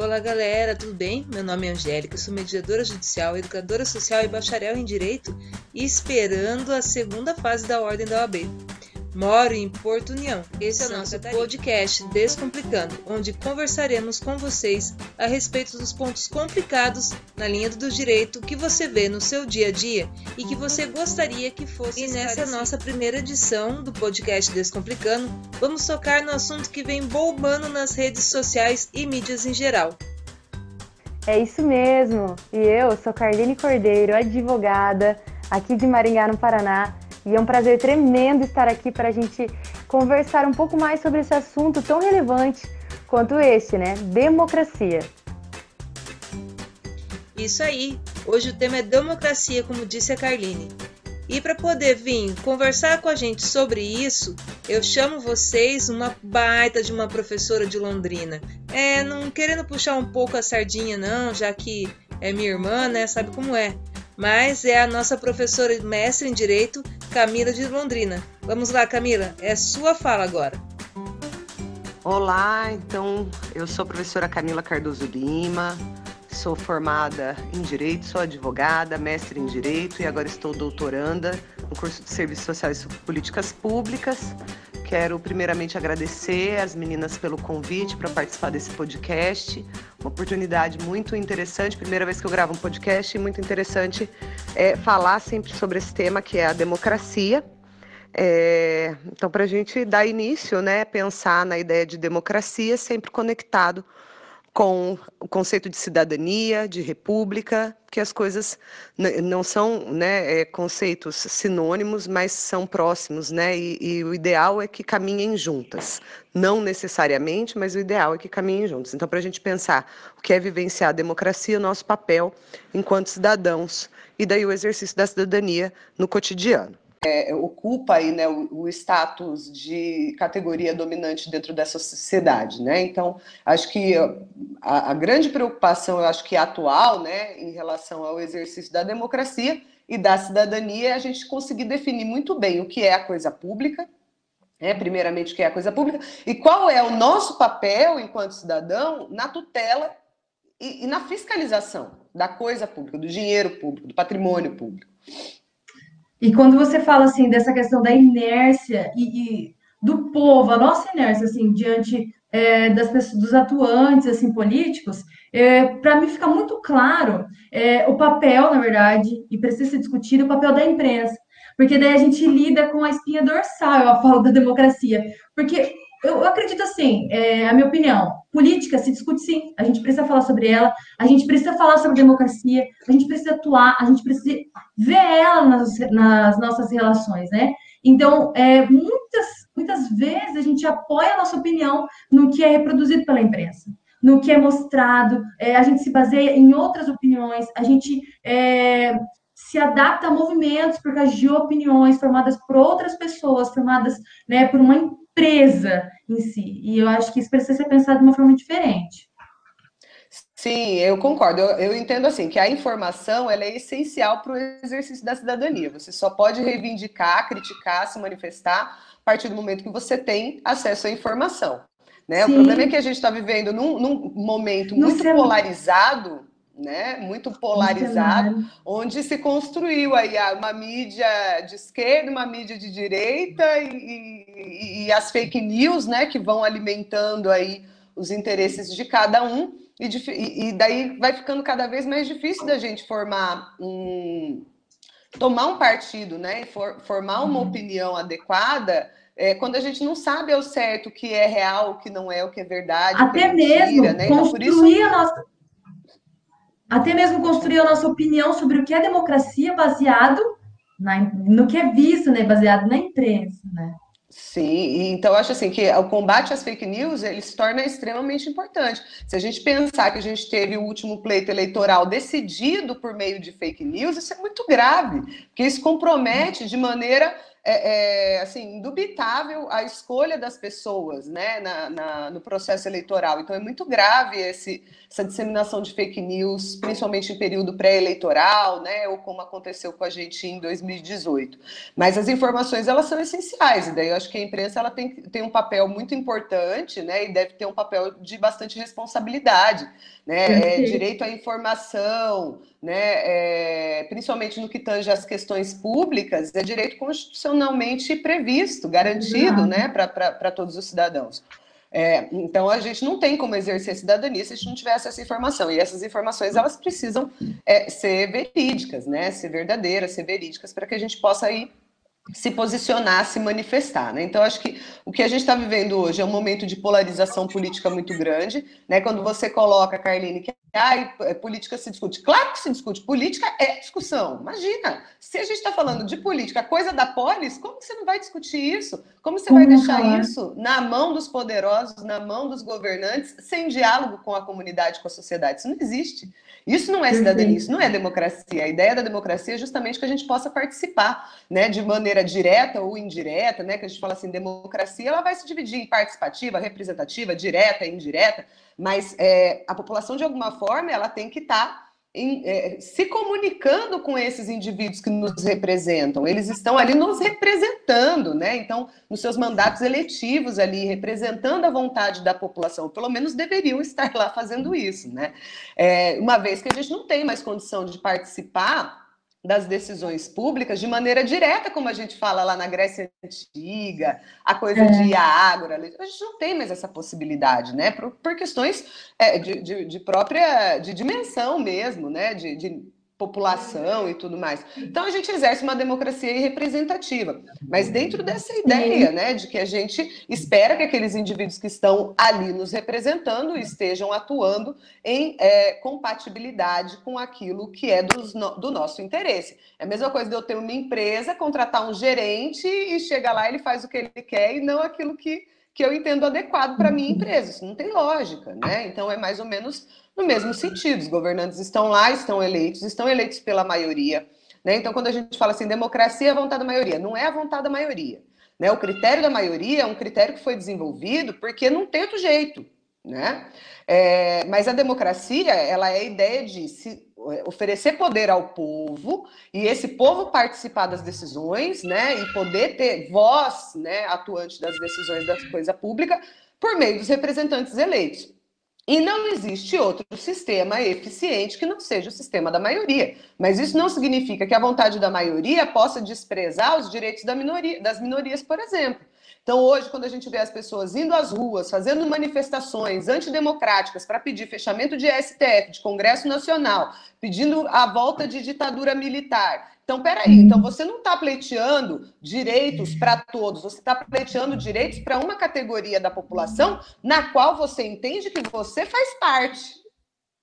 Olá, galera, tudo bem? Meu nome é Angélica, sou mediadora judicial, educadora social e bacharel em Direito e esperando a segunda fase da Ordem da OAB. Moro em Porto União. Esse é o nosso podcast Descomplicando, onde conversaremos com vocês a respeito dos pontos complicados na linha do direito que você vê no seu dia a dia e que você gostaria que fosse. E nessa nossa primeira edição do podcast Descomplicando, vamos tocar no assunto que vem bombando nas redes sociais e mídias em geral. É isso mesmo. E eu sou Carline Cordeiro, advogada, aqui de Maringá, no Paraná e é um prazer tremendo estar aqui para a gente conversar um pouco mais sobre esse assunto tão relevante quanto este, né? Democracia. Isso aí. Hoje o tema é democracia, como disse a Carline. E para poder vir conversar com a gente sobre isso, eu chamo vocês uma baita de uma professora de Londrina. É, não querendo puxar um pouco a sardinha não, já que é minha irmã, né? Sabe como é mas é a nossa professora mestre em Direito, Camila de Londrina. Vamos lá, Camila, é sua fala agora. Olá, então eu sou a professora Camila Cardoso Lima, sou formada em Direito, sou advogada, mestre em Direito e agora estou doutoranda no curso de Serviços Sociais e Políticas Públicas. Quero primeiramente agradecer as meninas pelo convite para participar desse podcast. Uma oportunidade muito interessante, primeira vez que eu gravo um podcast, e muito interessante é, falar sempre sobre esse tema que é a democracia. É, então, para a gente dar início, né, pensar na ideia de democracia sempre conectado com o conceito de cidadania, de república, que as coisas não são né, é, conceitos sinônimos, mas são próximos, né? E, e, o ideal é que caminhem juntas. Não necessariamente, mas o ideal é que caminhem juntos. Então, para a gente pensar o que é vivenciar a democracia, o nosso papel enquanto cidadãos, e daí o exercício da cidadania no cotidiano é, ocupa aí, né, o, o, status de categoria dominante dentro dessa sociedade. Né? Então, acho que a, a, grande preocupação, eu acho que atual, né, em relação ao exercício da democracia e da cidadania, é a gente conseguir definir muito bem o que é a coisa pública, né, primeiramente o que é a coisa pública, e qual é o nosso papel enquanto cidadão na tutela e, e na fiscalização da coisa pública, do dinheiro público, do patrimônio público. E quando você fala assim dessa questão da inércia e, e do povo, a nossa inércia assim diante é, das pessoas, dos atuantes assim políticos, é, para mim fica muito claro é, o papel, na verdade, e precisa ser discutido o papel da imprensa, porque daí a gente lida com a espinha dorsal, eu falo da democracia, porque eu, acredito assim, é a minha opinião. Política se discute sim, a gente precisa falar sobre ela, a gente precisa falar sobre democracia, a gente precisa atuar, a gente precisa ver ela nas, nas nossas relações, né? Então, é, muitas, muitas vezes a gente apoia a nossa opinião no que é reproduzido pela imprensa, no que é mostrado, é, a gente se baseia em outras opiniões, a gente é, se adapta a movimentos por causa de opiniões formadas por outras pessoas, formadas né, por uma empresa em si. E eu acho que isso precisa ser pensado de uma forma diferente. Sim, eu concordo. Eu, eu, entendo assim que a informação ela é essencial para o exercício da cidadania. Você só pode reivindicar, criticar, se manifestar a partir do momento que você tem acesso à informação. Né? O problema é que a gente está vivendo num, num momento muito polarizado né, muito polarizado, onde se construiu aí uma mídia de esquerda, uma mídia de direita e, e, e, as fake news, né, que vão alimentando aí os interesses de cada um e, e daí vai ficando cada vez mais difícil da gente formar um tomar um partido, né, for, formar uma uhum. opinião adequada é, quando a gente não sabe ao certo o que é real, o que não é, o que é verdade, até é mentira, mesmo né? Então, construir isso... a nossa até mesmo construir a nossa opinião sobre o que é democracia baseado na, no que é visto, né, baseado na imprensa, né? Sim, então acho assim que o combate às fake news ele se torna extremamente importante. Se a gente pensar que a gente teve o último pleito eleitoral decidido por meio de fake news, isso é muito grave, porque isso compromete de maneira é, é, assim, indubitável a escolha das pessoas né, na, na, no processo eleitoral. Então, é muito grave esse, essa disseminação de fake news, principalmente em período pré-eleitoral, né, ou como aconteceu com a gente em 2018. Mas as informações, elas são essenciais, e daí eu acho que a imprensa ela tem, tem um papel muito importante né, e deve ter um papel de bastante responsabilidade. Né, é, direito à informação, né, é, principalmente no que tange às questões públicas, é direito constitucionalmente previsto, garantido né, para todos os cidadãos. É, então a gente não tem como exercer cidadania se a gente não tivesse essa informação. E essas informações elas precisam é, ser verídicas, né? Ser verdadeiras, ser verídicas, para que a gente possa ir se posicionar, se manifestar. Né? Então, acho que o que a gente está vivendo hoje é um momento de polarização política muito grande. Né? Quando você coloca, Carline, que ah, política se discute. Claro que se discute. Política é discussão. Imagina, se a gente está falando de política, coisa da polis, como você não vai discutir isso? Como você vai deixar isso na mão dos poderosos, na mão dos governantes, sem diálogo com a comunidade, com a sociedade? Isso não existe. Isso não é cidadania, isso não é democracia. A ideia da democracia é justamente que a gente possa participar, né, de maneira direta ou indireta, né, que a gente fala assim, democracia, ela vai se dividir em participativa, representativa, direta e indireta, mas é, a população, de alguma forma, ela tem que estar tá em, é, se comunicando com esses indivíduos que nos representam. Eles estão ali nos representando, né? Então, nos seus mandatos eletivos ali, representando a vontade da população, pelo menos deveriam estar lá fazendo isso, né? É, uma vez que a gente não tem mais condição de participar das decisões públicas de maneira direta, como a gente fala lá na Grécia Antiga, a coisa é. de ágora, a gente não tem mais essa possibilidade, né? Por, por questões é, de, de, de, própria de dimensão mesmo, né? De, de população e tudo mais. Então a gente exerce uma democracia representativa, mas dentro dessa ideia, né, de que a gente espera que aqueles indivíduos que estão ali nos representando estejam atuando em é, compatibilidade com aquilo que é do, do nosso interesse. É a mesma coisa de eu ter uma empresa, contratar um gerente e chega lá ele faz o que ele quer e não aquilo que que eu entendo adequado para a minha empresa. Isso não tem lógica, né? Então é mais ou menos no mesmo sentido. Os governantes estão lá, estão eleitos, estão eleitos pela maioria. Né? Então, quando a gente fala assim, democracia é a vontade da maioria, não é a vontade da maioria. Né? O critério da maioria é um critério que foi desenvolvido porque não tem outro jeito. Né? É, mas a democracia, ela é a ideia de se oferecer poder ao povo e esse povo participar das decisões, né, e poder ter voz, né, atuante das decisões da coisa pública por meio dos representantes eleitos. E não existe outro sistema eficiente que não seja o sistema da maioria. Mas isso não significa que a vontade da maioria possa desprezar os direitos da minoria, das minorias, por exemplo. Então, hoje, quando a gente vê as pessoas indo às ruas, fazendo manifestações antidemocráticas para pedir fechamento de STF, de Congresso Nacional, pedindo a volta de ditadura militar, então, peraí, então você não está pleiteando direitos para todos, você está pleiteando direitos para uma categoria da população na qual você entende que você faz parte.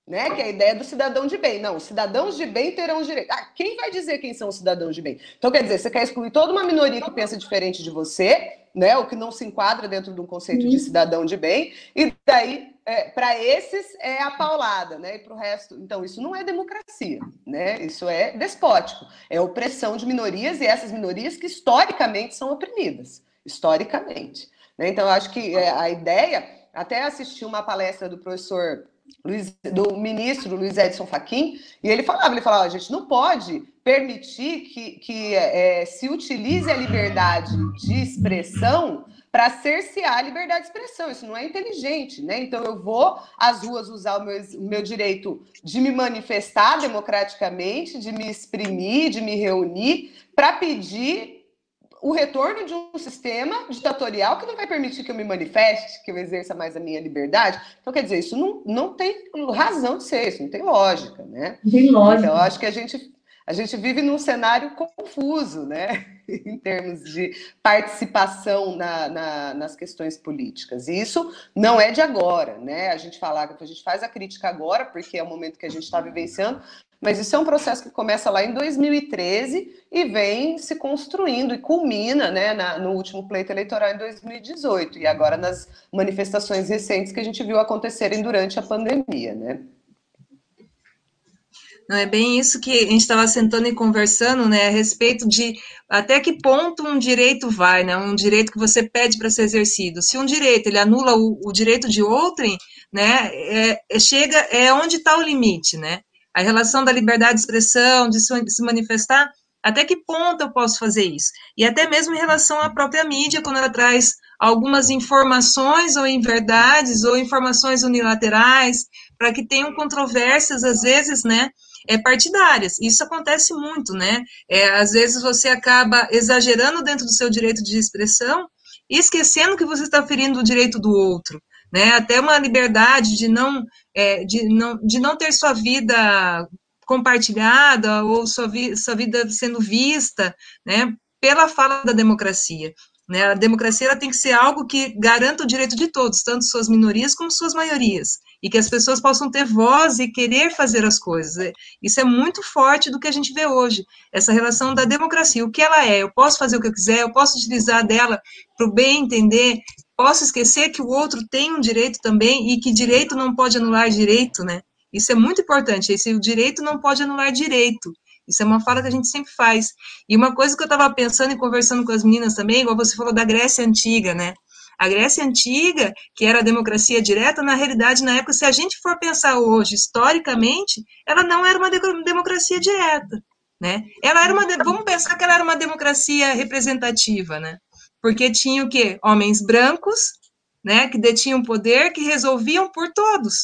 Né? Que é a ideia do cidadão de bem. Não, os cidadãos de bem terão direito. Ah, quem vai dizer quem são os cidadãos de bem? Então, quer dizer, você quer excluir toda uma minoria que pensa diferente de você, né? O que não se enquadra dentro de um conceito de cidadão de bem, e daí é, para esses é a paulada, né? E para o resto, então isso não é democracia, né? Isso é despótico, é opressão de minorias e essas minorias que historicamente são oprimidas, historicamente. Né? Então eu acho que é, a ideia, até assisti uma palestra do professor Luiz, do ministro Luiz Edson Fachin, e ele falava, ele falava, a gente não pode permitir que, que é, se utilize a liberdade de expressão para cercear a liberdade de expressão. Isso não é inteligente, né? Então eu vou às ruas usar o meu, o meu direito de me manifestar democraticamente, de me exprimir, de me reunir, para pedir o retorno de um sistema ditatorial que não vai permitir que eu me manifeste, que eu exerça mais a minha liberdade. Então, quer dizer, isso não, não tem razão de ser, isso não tem lógica, né? Tem lógica. Então, eu acho que a gente a gente vive num cenário confuso, né, em termos de participação na, na, nas questões políticas. E isso não é de agora, né? A gente falar que a gente faz a crítica agora, porque é o momento que a gente está vivenciando, mas isso é um processo que começa lá em 2013 e vem se construindo e culmina né, na, no último pleito eleitoral em 2018 e agora nas manifestações recentes que a gente viu acontecerem durante a pandemia, né? Não é bem isso que a gente estava sentando e conversando, né, a respeito de até que ponto um direito vai, né, um direito que você pede para ser exercido. Se um direito ele anula o, o direito de outrem, né, é, é, chega é onde está o limite, né? A relação da liberdade de expressão, de se, de se manifestar, até que ponto eu posso fazer isso? E até mesmo em relação à própria mídia, quando ela traz algumas informações ou inverdades ou informações unilaterais, para que tenham controvérsias, às vezes, né, é, partidárias. Isso acontece muito, né? É, às vezes você acaba exagerando dentro do seu direito de expressão e esquecendo que você está ferindo o direito do outro. Né, até uma liberdade de não, é, de, não, de não ter sua vida compartilhada ou sua, vi, sua vida sendo vista né, pela fala da democracia. Né? A democracia tem que ser algo que garanta o direito de todos, tanto suas minorias como suas maiorias, e que as pessoas possam ter voz e querer fazer as coisas. É, isso é muito forte do que a gente vê hoje, essa relação da democracia, o que ela é, eu posso fazer o que eu quiser, eu posso utilizar dela para o bem entender, posso esquecer que o outro tem um direito também, e que direito não pode anular direito, né? Isso é muito importante, esse o direito não pode anular direito, isso é uma fala que a gente sempre faz. E uma coisa que eu estava pensando e conversando com as meninas também, igual você falou da Grécia Antiga, né? A Grécia Antiga, que era a democracia direta, na realidade, na época, se a gente for pensar hoje, historicamente, ela não era uma democracia direta, né? Ela era uma, vamos pensar que ela era uma democracia representativa, né? Porque tinha o quê? Homens brancos, né, que detinham poder, que resolviam por todos.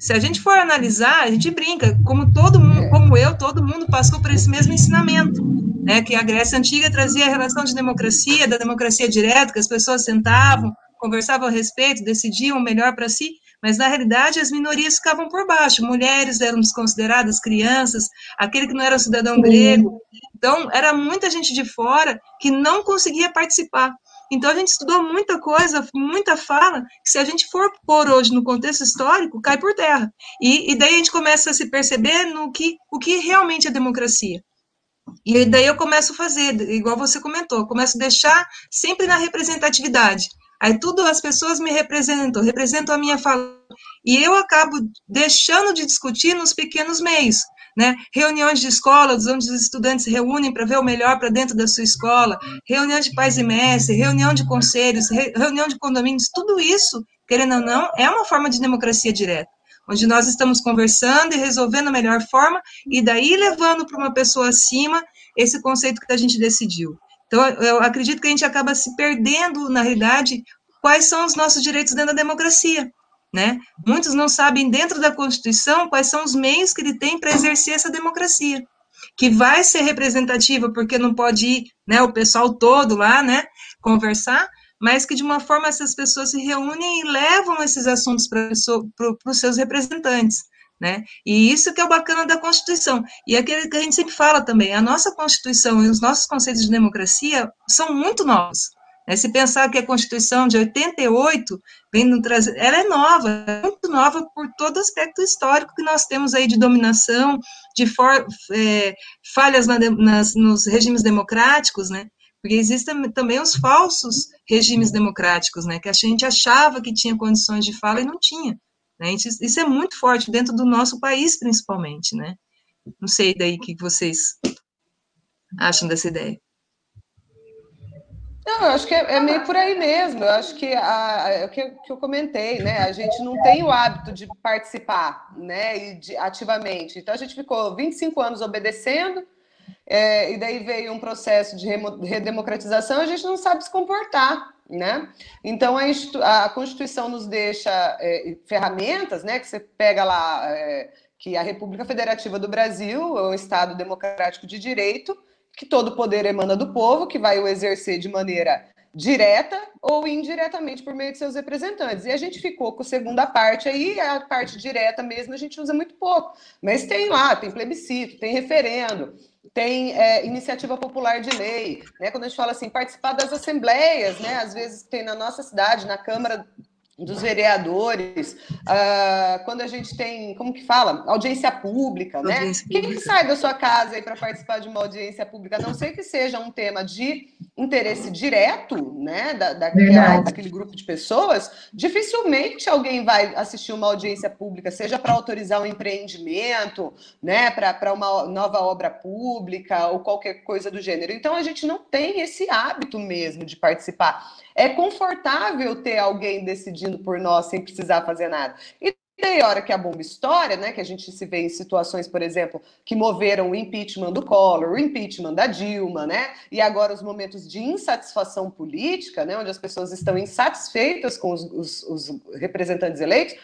Se a gente for analisar, a gente brinca, como todo mundo, como eu, todo mundo passou por esse mesmo ensinamento, né? Que a Grécia antiga trazia a relação de democracia, da democracia direta, que as pessoas sentavam, conversavam a respeito, decidiam o melhor para si, mas na realidade as minorias ficavam por baixo, mulheres eram desconsideradas, crianças, aquele que não era cidadão grego. Então, era muita gente de fora que não conseguia participar. Então a gente estudou muita coisa, muita fala, que se a gente for pôr hoje no contexto histórico, cai por terra. E, e daí a gente começa a se perceber no que, o que realmente é democracia. E daí eu começo a fazer, igual você comentou, começo a deixar sempre na representatividade. Aí tudo as pessoas me representam, representam a minha fala. E eu acabo deixando de discutir nos pequenos meios né? Reuniões de escolas, onde os estudantes se reúnem para ver o melhor para dentro da sua escola, reunião de pais e mestres, reunião de conselhos, reunião de condomínios, tudo isso, querendo ou não, é uma forma de democracia direta, onde nós estamos conversando e resolvendo a melhor forma, e daí levando para uma pessoa acima esse conceito que a gente decidiu. Então, eu acredito que a gente acaba se perdendo, na realidade, quais são os nossos direitos dentro da democracia. Né? Muitos não sabem dentro da Constituição quais são os meios que ele tem para exercer essa democracia, que vai ser representativa porque não pode ir, né, o pessoal todo lá, né, conversar, mas que de uma forma essas pessoas se reúnem e levam esses assuntos para os seus representantes. Né? E isso que é o bacana da Constituição. E aquele que a gente sempre fala também, a nossa Constituição e os nossos conceitos de democracia são muito novos. Né? Se pensar que a Constituição de 88 vem no ela é nova, é muito nova por todo aspecto histórico que nós temos aí de dominação, de for, é, falhas na, nas, nos regimes democráticos, né? Porque existem também os falsos regimes democráticos, né? Que a gente achava que tinha condições de fala e não tinha. Né? Isso é muito forte dentro do nosso país, principalmente, né? Não sei daí o que vocês acham dessa ideia. Não, eu acho que é, é, meio por aí mesmo. Eu acho que a, o que, que, eu comentei, né? A gente não tem o hábito de participar, né? E de, ativamente. Então a gente ficou 25 anos obedecendo, é, e daí veio um processo de redemocratização, a gente não sabe se comportar, né? Então a, a Constituição nos deixa é, ferramentas, né? Que você pega lá é, que a República Federativa do Brasil é um Estado democrático de direito que todo poder emana do povo, que vai o exercer de maneira direta ou indiretamente por meio de seus representantes. E a gente ficou com a segunda parte aí, a parte direta mesmo a gente usa muito pouco. Mas tem lá, tem plebiscito, tem referendo, tem é, iniciativa popular de lei, né? Quando a gente fala assim, participar das assembleias, né? Às vezes tem na nossa cidade, na Câmara dos vereadores, uh, quando a gente tem, como que fala? Audiência pública, né? Audiência Quem que sai da sua casa aí para participar de uma audiência pública, a não sei que seja um tema de interesse direto, né, da, daquela, daquele grupo de pessoas, dificilmente alguém vai assistir uma audiência pública, seja para autorizar um empreendimento, né, para uma nova obra pública ou qualquer coisa do gênero. Então a gente não tem esse hábito mesmo de participar. É confortável ter alguém decidindo por nós sem precisar fazer nada. E tem hora que a bomba estoura, né? Que a gente se vê em situações, por exemplo, que moveram o impeachment do Collor, o impeachment da Dilma, né? E agora os momentos de insatisfação política, né? Onde as pessoas estão insatisfeitas com os, os, os representantes eleitos.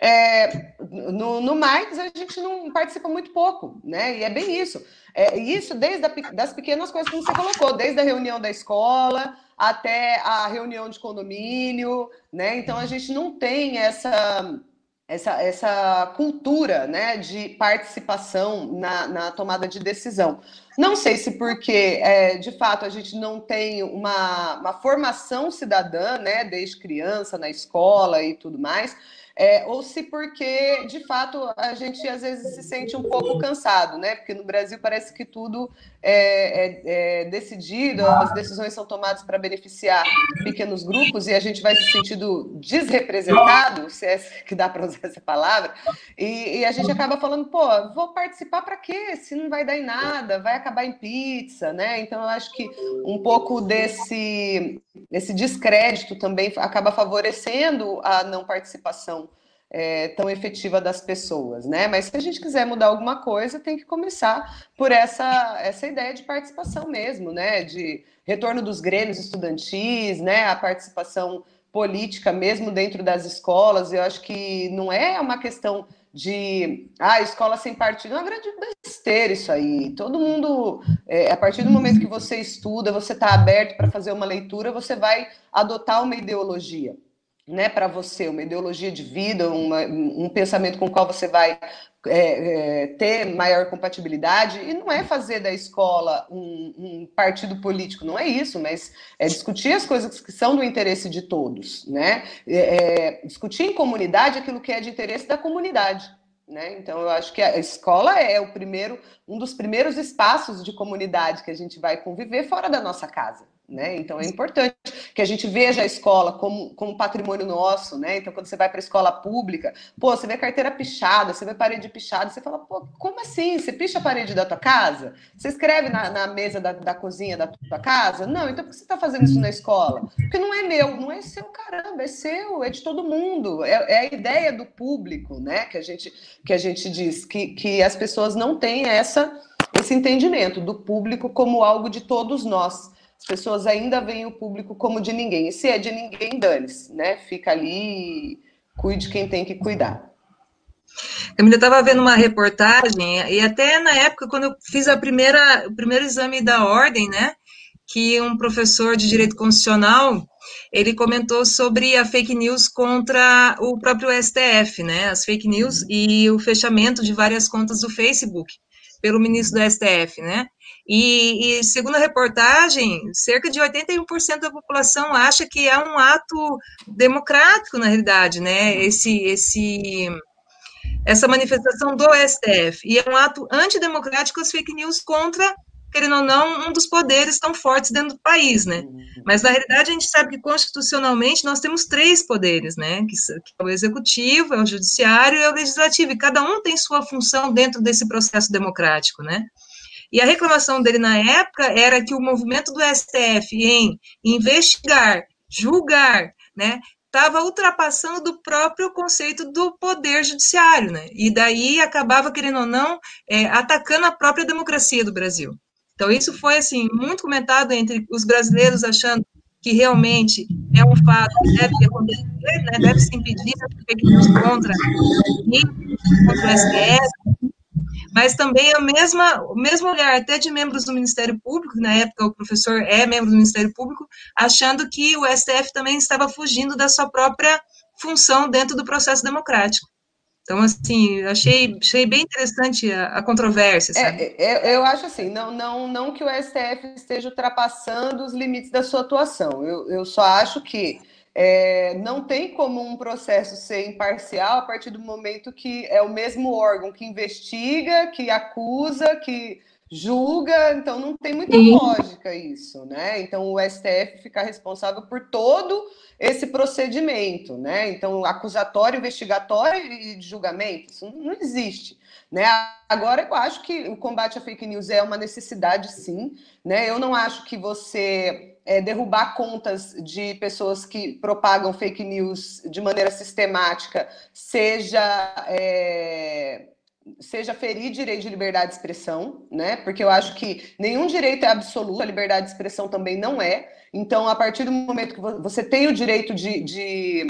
É, no, no mais, a gente não participa muito pouco, né? E é bem isso. É, isso desde a, das pequenas coisas que você colocou, desde a reunião da escola até a reunião de condomínio, né? Então a gente não tem essa essa, essa cultura né, de participação na, na tomada de decisão. Não sei se porque, é, de fato, a gente não tem uma, uma formação cidadã, né, desde criança, na escola e tudo mais, é, ou se porque, de fato, a gente às vezes se sente um pouco cansado, né? Porque no Brasil parece que tudo é, é, é decidido, as decisões são tomadas para beneficiar pequenos grupos e a gente vai se sentindo desrepresentado, se é que dá para usar essa palavra, e, e, a gente acaba falando, pô, vou participar para quê? Se não vai dar em nada, vai acabar em pizza, né? Então eu acho que um pouco desse, esse descrédito também acaba favorecendo a não participação é, tão efetiva das pessoas, né? Mas se a gente quiser mudar alguma coisa, tem que começar por essa, essa ideia de participação mesmo, né? De retorno dos grêmios estudantis, né? A participação política mesmo dentro das escolas. Eu acho que não é uma questão de ah, escola sem partido, é uma grande besteira isso aí. Todo mundo, é, a partir do momento que você estuda, você está aberto para fazer uma leitura, você vai adotar uma ideologia né, para você, uma ideologia de vida, uma, um pensamento com o qual você vai é, é, ter maior compatibilidade, e não é fazer da escola um, um, partido político, não é isso, mas é discutir as coisas que são do interesse de todos, né? É, é discutir em comunidade aquilo que é de interesse da comunidade. Né? Então, eu acho que a escola é o primeiro, um dos primeiros espaços de comunidade que a gente vai conviver fora da nossa casa. Né? Então é importante que a gente veja a escola como, como patrimônio nosso, né? Então, quando você vai para a escola pública, pô, você vê carteira pichada, você vê parede pichada, você fala, pô, como assim? Você picha a parede da tua casa? Você escreve na, na mesa da, da cozinha da tua casa? Não, então por que você está fazendo isso na escola? Porque não é meu, não é seu, caramba, é seu, é de todo mundo. É, é a ideia do público, né? Que a gente, que a gente diz, que, que as pessoas não têm essa, esse entendimento do público como algo de todos nós. As pessoas ainda veem o público como de ninguém. E se é de ninguém, dane-se, né? Fica ali, cuide quem tem que cuidar. Camila, estava vendo uma reportagem, e até na época, quando eu fiz a primeira, o primeiro exame da ordem, né? Que um professor de direito constitucional ele comentou sobre a fake news contra o próprio STF, né? As fake news e o fechamento de várias contas do Facebook pelo ministro do STF, né? E, e, segundo a reportagem, cerca de 81% da população acha que é um ato democrático, na realidade, né? Esse, esse, essa manifestação do STF. E é um ato antidemocrático as fake news contra, querendo ou não, um dos poderes tão fortes dentro do país, né? Mas, na realidade, a gente sabe que constitucionalmente nós temos três poderes, né? Que, que é o executivo, é o judiciário e é o legislativo. E cada um tem sua função dentro desse processo democrático, né? E a reclamação dele na época era que o movimento do STF em investigar, julgar, né, estava ultrapassando do próprio conceito do poder judiciário, né? E daí acabava, querendo ou não, é, atacando a própria democracia do Brasil. Então, isso foi, assim, muito comentado entre os brasileiros, achando que realmente é um fato que deve acontecer, né? deve se impedir as fake news contra, contra o STF, mas também a mesma, o mesmo olhar até de membros do Ministério Público, na época o professor é membro do Ministério Público, achando que o STF também estava fugindo da sua própria função dentro do processo democrático. Então, assim, achei, achei bem interessante a, a controvérsia, é, sabe? É, é, eu acho assim, não, não, não que o STF esteja ultrapassando os limites da sua atuação. Eu, eu só acho que é, não tem como um processo ser imparcial a partir do momento que é o mesmo órgão que investiga, que acusa, que julga, então não tem muita Sim. lógica isso, né? Então o STF fica responsável por todo esse procedimento, né? Então acusatório, investigatório e julgamento, isso não existe, né? Agora eu acho que o combate à fake news é uma necessidade, sim, né? Eu não acho que você é, derrubar contas de pessoas que propagam fake news de maneira sistemática seja é, seja ferir direito de liberdade de expressão, né? Porque eu acho que nenhum direito é absoluto, a liberdade de expressão também não é. Então, a partir do momento que você tem o direito de, de,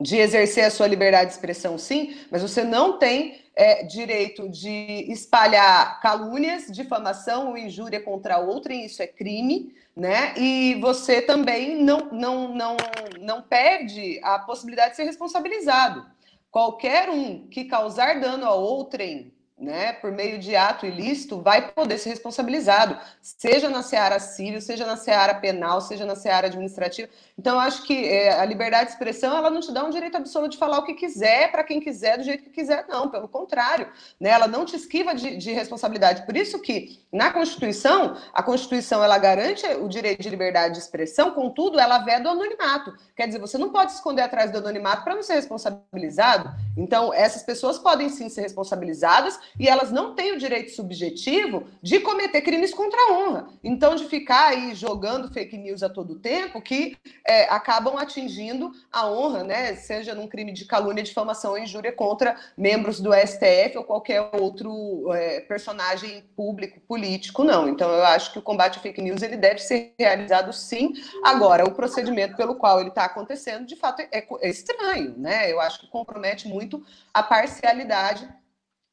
de exercer a sua liberdade de expressão, sim, mas você não tem é, direito de espalhar calúnias, difamação ou injúria contra outrem, isso é crime, né? E você também não, não, não, não perde a possibilidade de ser responsabilizado. Qualquer um que causar dano a outrem né, por meio de ato ilícito, vai poder ser responsabilizado, seja na seara civil, seja na seara penal, seja na seara administrativa. Então, acho que é, a liberdade de expressão, ela não te dá um direito absoluto de falar o que quiser, para quem quiser, do jeito que quiser, não, pelo contrário, né, ela não te esquiva de, de, responsabilidade. Por isso que, na Constituição, a Constituição, ela garante o direito de liberdade de expressão, contudo, ela veda o anonimato. Quer dizer, você não pode se esconder atrás do anonimato para não ser responsabilizado. Então, essas pessoas podem sim ser responsabilizadas, e elas não têm o direito subjetivo de cometer crimes contra a honra. Então, de ficar aí jogando fake news a todo tempo, que é, acabam atingindo a honra, né? Seja num crime de calúnia, difamação ou injúria contra membros do STF ou qualquer outro é, personagem público, político, não. Então, eu acho que o combate à fake news ele deve ser realizado sim. Agora, o procedimento pelo qual ele está acontecendo, de fato, é, é estranho, né? Eu acho que compromete muito a parcialidade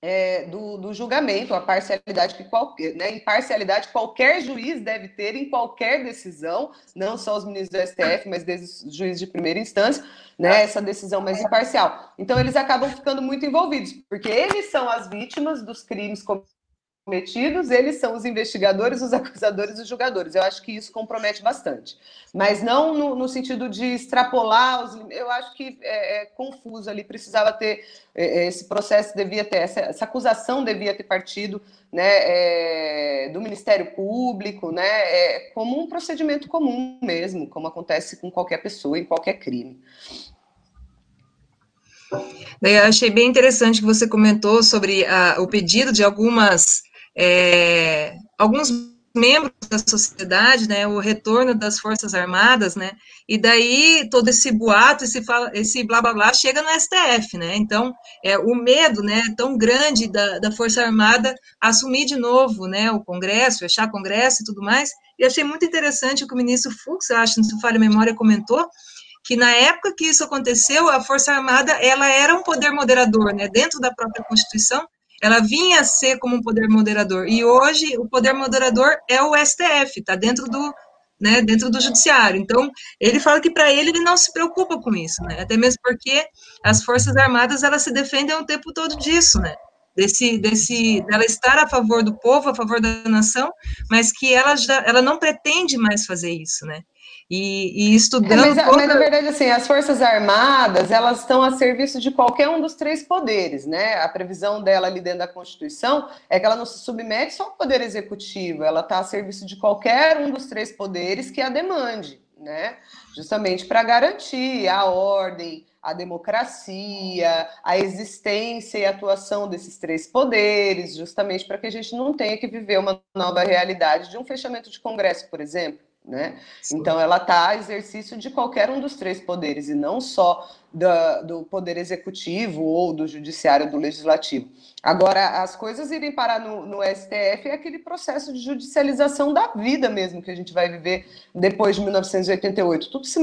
é, do, do, julgamento, a parcialidade que qualquer, né, imparcialidade qualquer juiz deve ter em qualquer decisão, não só os ministros do STF, mas desde juízes de primeira instância, né, essa decisão mais imparcial. Então eles acabam ficando muito envolvidos, porque eles são as vítimas dos crimes cometidos, eles são os investigadores, os acusadores e os julgadores. Eu acho que isso compromete bastante. Mas não no, no sentido de extrapolar os Eu acho que é, é confuso ali, precisava ter. É, é, esse processo devia ter, essa, essa acusação devia ter partido né, é, do Ministério Público, né, é, como um procedimento comum mesmo, como acontece com qualquer pessoa em qualquer crime. Eu achei bem interessante que você comentou sobre a, o pedido de algumas é, alguns membros da sociedade, né, o retorno das Forças Armadas, né, e daí todo esse boato, esse, fala, esse blá blá blá chega no STF, né, então é, o medo, né, tão grande da, da Força Armada assumir de novo, né, o Congresso, fechar Congresso e tudo mais, e achei muito interessante o que o ministro Fux, acho, se falha a memória, comentou, que na época que isso aconteceu, a Força Armada, ela era um poder moderador, né, dentro da própria Constituição, ela vinha a ser como um poder moderador. E hoje o poder moderador é o STF, está dentro do, né, dentro do judiciário. Então, ele fala que para ele ele não se preocupa com isso, né? Até mesmo porque as Forças Armadas elas se defendem o tempo todo disso, né? Desse, desse, dela estar a favor do povo, a favor da nação, mas que ela já, ela não pretende mais fazer isso, né? E, e estudando. É, mas, mas, na verdade, assim, as Forças Armadas elas estão a serviço de qualquer um dos três poderes, né? A previsão dela ali dentro da Constituição é que ela não se submete só ao poder executivo, ela está a serviço de qualquer um dos três poderes que a demande, né? Justamente para garantir a ordem, a democracia, a existência e atuação desses três poderes, justamente para que a gente não tenha que viver uma nova realidade de um fechamento de Congresso, por exemplo. Né? Então, ela está a exercício de qualquer um dos três poderes, e não só da, do poder executivo ou do judiciário do legislativo. Agora, as coisas irem parar no, no, STF é aquele processo de judicialização da vida mesmo que a gente vai viver depois de 1988. Tudo se,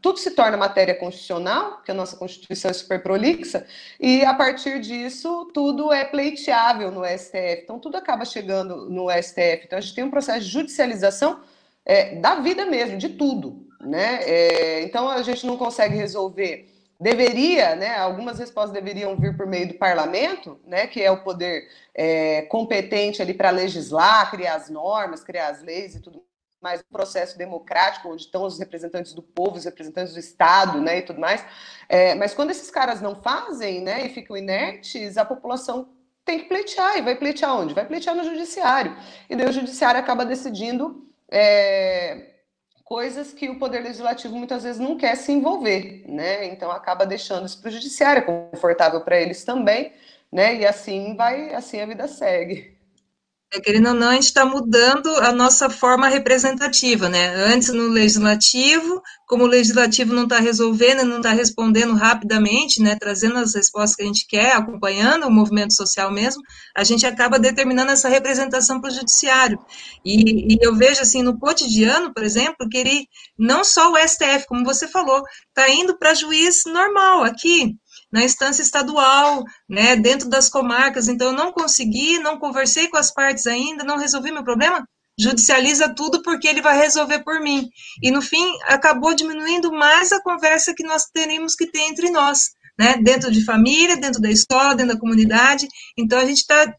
tudo se torna matéria constitucional, porque a nossa Constituição é super prolixa, e a partir disso tudo é pleiteável no STF. Então, tudo acaba chegando no STF. Então, a gente tem um processo de judicialização é, da vida mesmo, de tudo. Né? É, então a gente não consegue resolver. Deveria, né? Algumas respostas deveriam vir por meio do parlamento, né? Que é o poder é, competente ali para legislar, criar as normas, criar as leis e tudo mais um processo democrático, onde estão os representantes do povo, os representantes do Estado, né, e tudo mais. É, mas quando esses caras não fazem, né, e ficam inertes, a população tem que pleitear, e vai pleitear onde? Vai pleitear no judiciário. E daí o judiciário acaba decidindo é, coisas que o Poder Legislativo muitas vezes não quer se envolver, né? Então acaba deixando isso para o judiciário, é confortável para eles também, né? E assim vai, assim a vida segue. É, querendo ou não, a gente está mudando a nossa forma representativa, né? Antes no legislativo, como o legislativo não está resolvendo, não está respondendo rapidamente, né? Trazendo as respostas que a gente quer, acompanhando o movimento social mesmo, a gente acaba determinando essa representação para o judiciário. E, e, eu vejo assim no cotidiano, por exemplo, que ele não só o STF, como você falou, está indo para juiz normal aqui na instância estadual, né, dentro das comarcas, então eu não consegui, não conversei com as partes ainda, não resolvi meu problema, judicializa tudo porque ele vai resolver por mim. E no fim, acabou diminuindo mais a conversa que nós teríamos que ter entre nós, né, dentro de família, dentro da escola, dentro da comunidade. Então, a gente está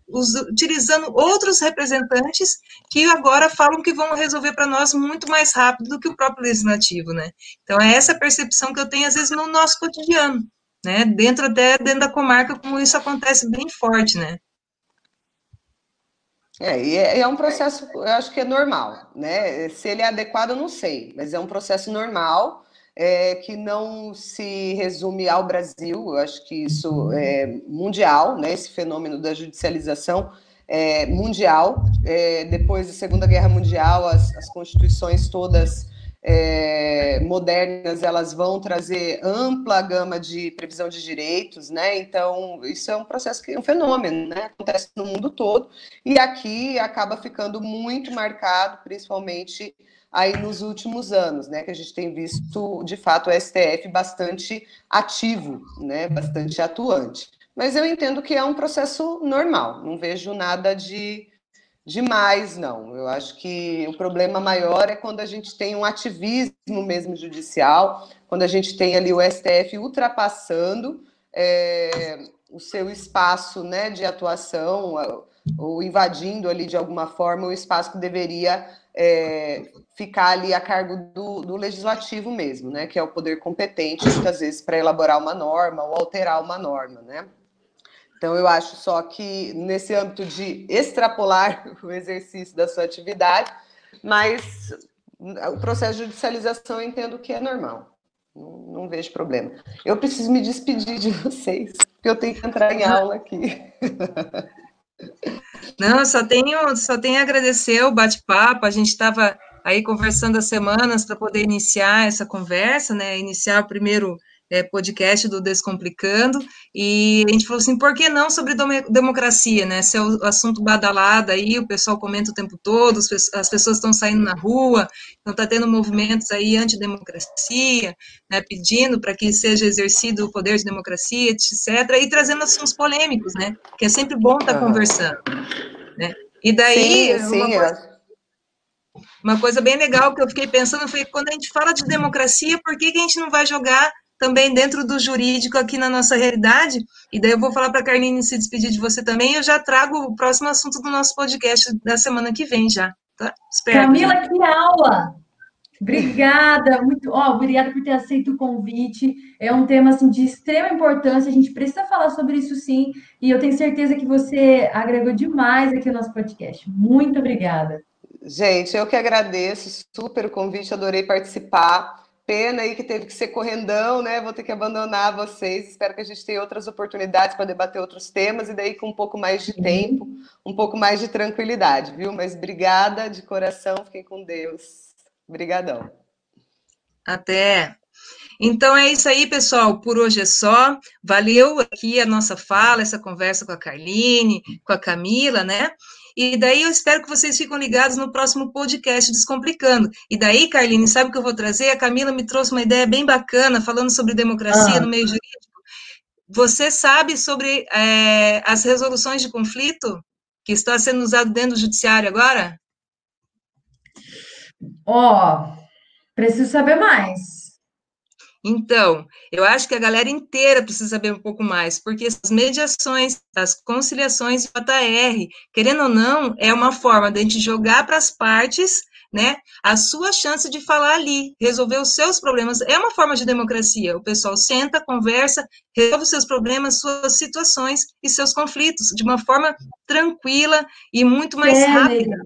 utilizando outros representantes que agora falam que vão resolver para nós muito mais rápido do que o próprio legislativo, né. Então, é essa percepção que eu tenho, às vezes, no nosso cotidiano né? Dentro até dentro da comarca, como isso acontece bem forte, né? É, e é, é um processo, eu acho que é normal, né? Se ele é adequado, eu não sei, mas é um processo normal é, que não se resume ao Brasil, eu acho que isso é mundial, né? Esse fenômeno da judicialização é mundial. É, depois da Segunda Guerra Mundial, as, as constituições todas é, modernas elas vão trazer ampla gama de previsão de direitos, né? Então isso é um processo que é um fenômeno, né? Acontece no mundo todo e aqui acaba ficando muito marcado, principalmente aí nos últimos anos, né? Que a gente tem visto de fato o STF bastante ativo, né? Bastante atuante. Mas eu entendo que é um processo normal, não vejo nada de demais, não. Eu acho que o problema maior é quando a gente tem um ativismo mesmo judicial, quando a gente tem ali o STF ultrapassando é, o seu espaço né, de atuação, ou invadindo ali de alguma forma o espaço que deveria é, ficar ali a cargo do, do, legislativo mesmo, né, que é o poder competente, muitas vezes, para elaborar uma norma ou alterar uma norma, né? Então, eu acho só que nesse âmbito de extrapolar o exercício da sua atividade, mas o processo de judicialização eu entendo que é normal. Não, não, vejo problema. Eu preciso me despedir de vocês, porque eu tenho que entrar em aula aqui. Não, só tenho, só tenho a agradecer o bate-papo. A gente estava aí conversando há semanas para poder iniciar essa conversa, né? Iniciar o primeiro é, podcast do Descomplicando, e a gente falou assim, por que não sobre democracia, né? Se é o assunto badalado aí, o pessoal comenta o tempo todo, as pessoas estão saindo na rua, então está tendo movimentos aí anti-democracia, né, pedindo para que seja exercido o poder de democracia, etc., e trazendo assuntos polêmicos, né? Que é sempre bom estar tá conversando, né? E daí, sim, sim, uma, coisa, uma coisa bem legal que eu fiquei pensando foi quando a gente fala de democracia, por que, que a gente não vai jogar também dentro do jurídico aqui na nossa realidade, e daí eu vou falar para a Carline se despedir de você também, e eu já trago o próximo assunto do nosso podcast da semana que vem já, tá? Espero. Camila, que aula! Obrigada, muito, ó, obrigada por ter aceito o convite. É um tema assim de extrema importância, a gente precisa falar sobre isso sim, e eu tenho certeza que você agregou demais aqui no nosso podcast. Muito obrigada. Gente, eu que agradeço super o convite, adorei participar. Pena aí que teve que ser correndão, né? Vou ter que abandonar vocês. Espero que a gente tenha outras oportunidades para debater outros temas e daí com um pouco mais de tempo, um pouco mais de tranquilidade, viu? Mas obrigada de coração, fiquem com Deus. Obrigadão. Até. Então é isso aí, pessoal. Por hoje é só. Valeu aqui a nossa fala, essa conversa com a Carline, com a Camila, né? E daí eu espero que vocês fiquem ligados no próximo podcast Descomplicando. E daí, Carline, sabe o que eu vou trazer? A Camila me trouxe uma ideia bem bacana, falando sobre democracia ah. no meio jurídico. Você sabe sobre é, as resoluções de conflito que está sendo usado dentro do judiciário agora? Ó, oh, preciso saber mais. Então, eu acho que a galera inteira precisa saber um pouco mais, porque as mediações, as conciliações JR, querendo ou não, é uma forma de a gente jogar para as partes né, a sua chance de falar ali, resolver os seus problemas. É uma forma de democracia. O pessoal senta, conversa, resolve os seus problemas, suas situações e seus conflitos de uma forma tranquila e muito mais É, rápida.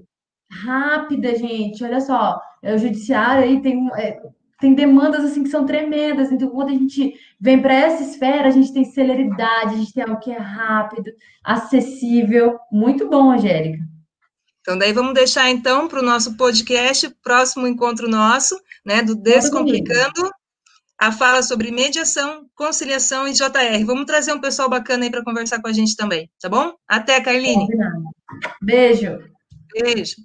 rápida, gente. Olha só, é, o judiciário aí tem, é, tem demandas assim que são tremendas. Então, quando a gente vem para essa esfera, a gente tem celeridade, a gente tem algo que é rápido, acessível. Muito bom, Angélica. Então, daí vamos deixar, então, para o nosso podcast, próximo encontro nosso, né, do. Descomplicando, a fala sobre mediação, conciliação e JR. Vamos trazer um pessoal bacana aí para conversar com a gente também, tá bom? Até, Carline. Combinado. Beijo. Beijo.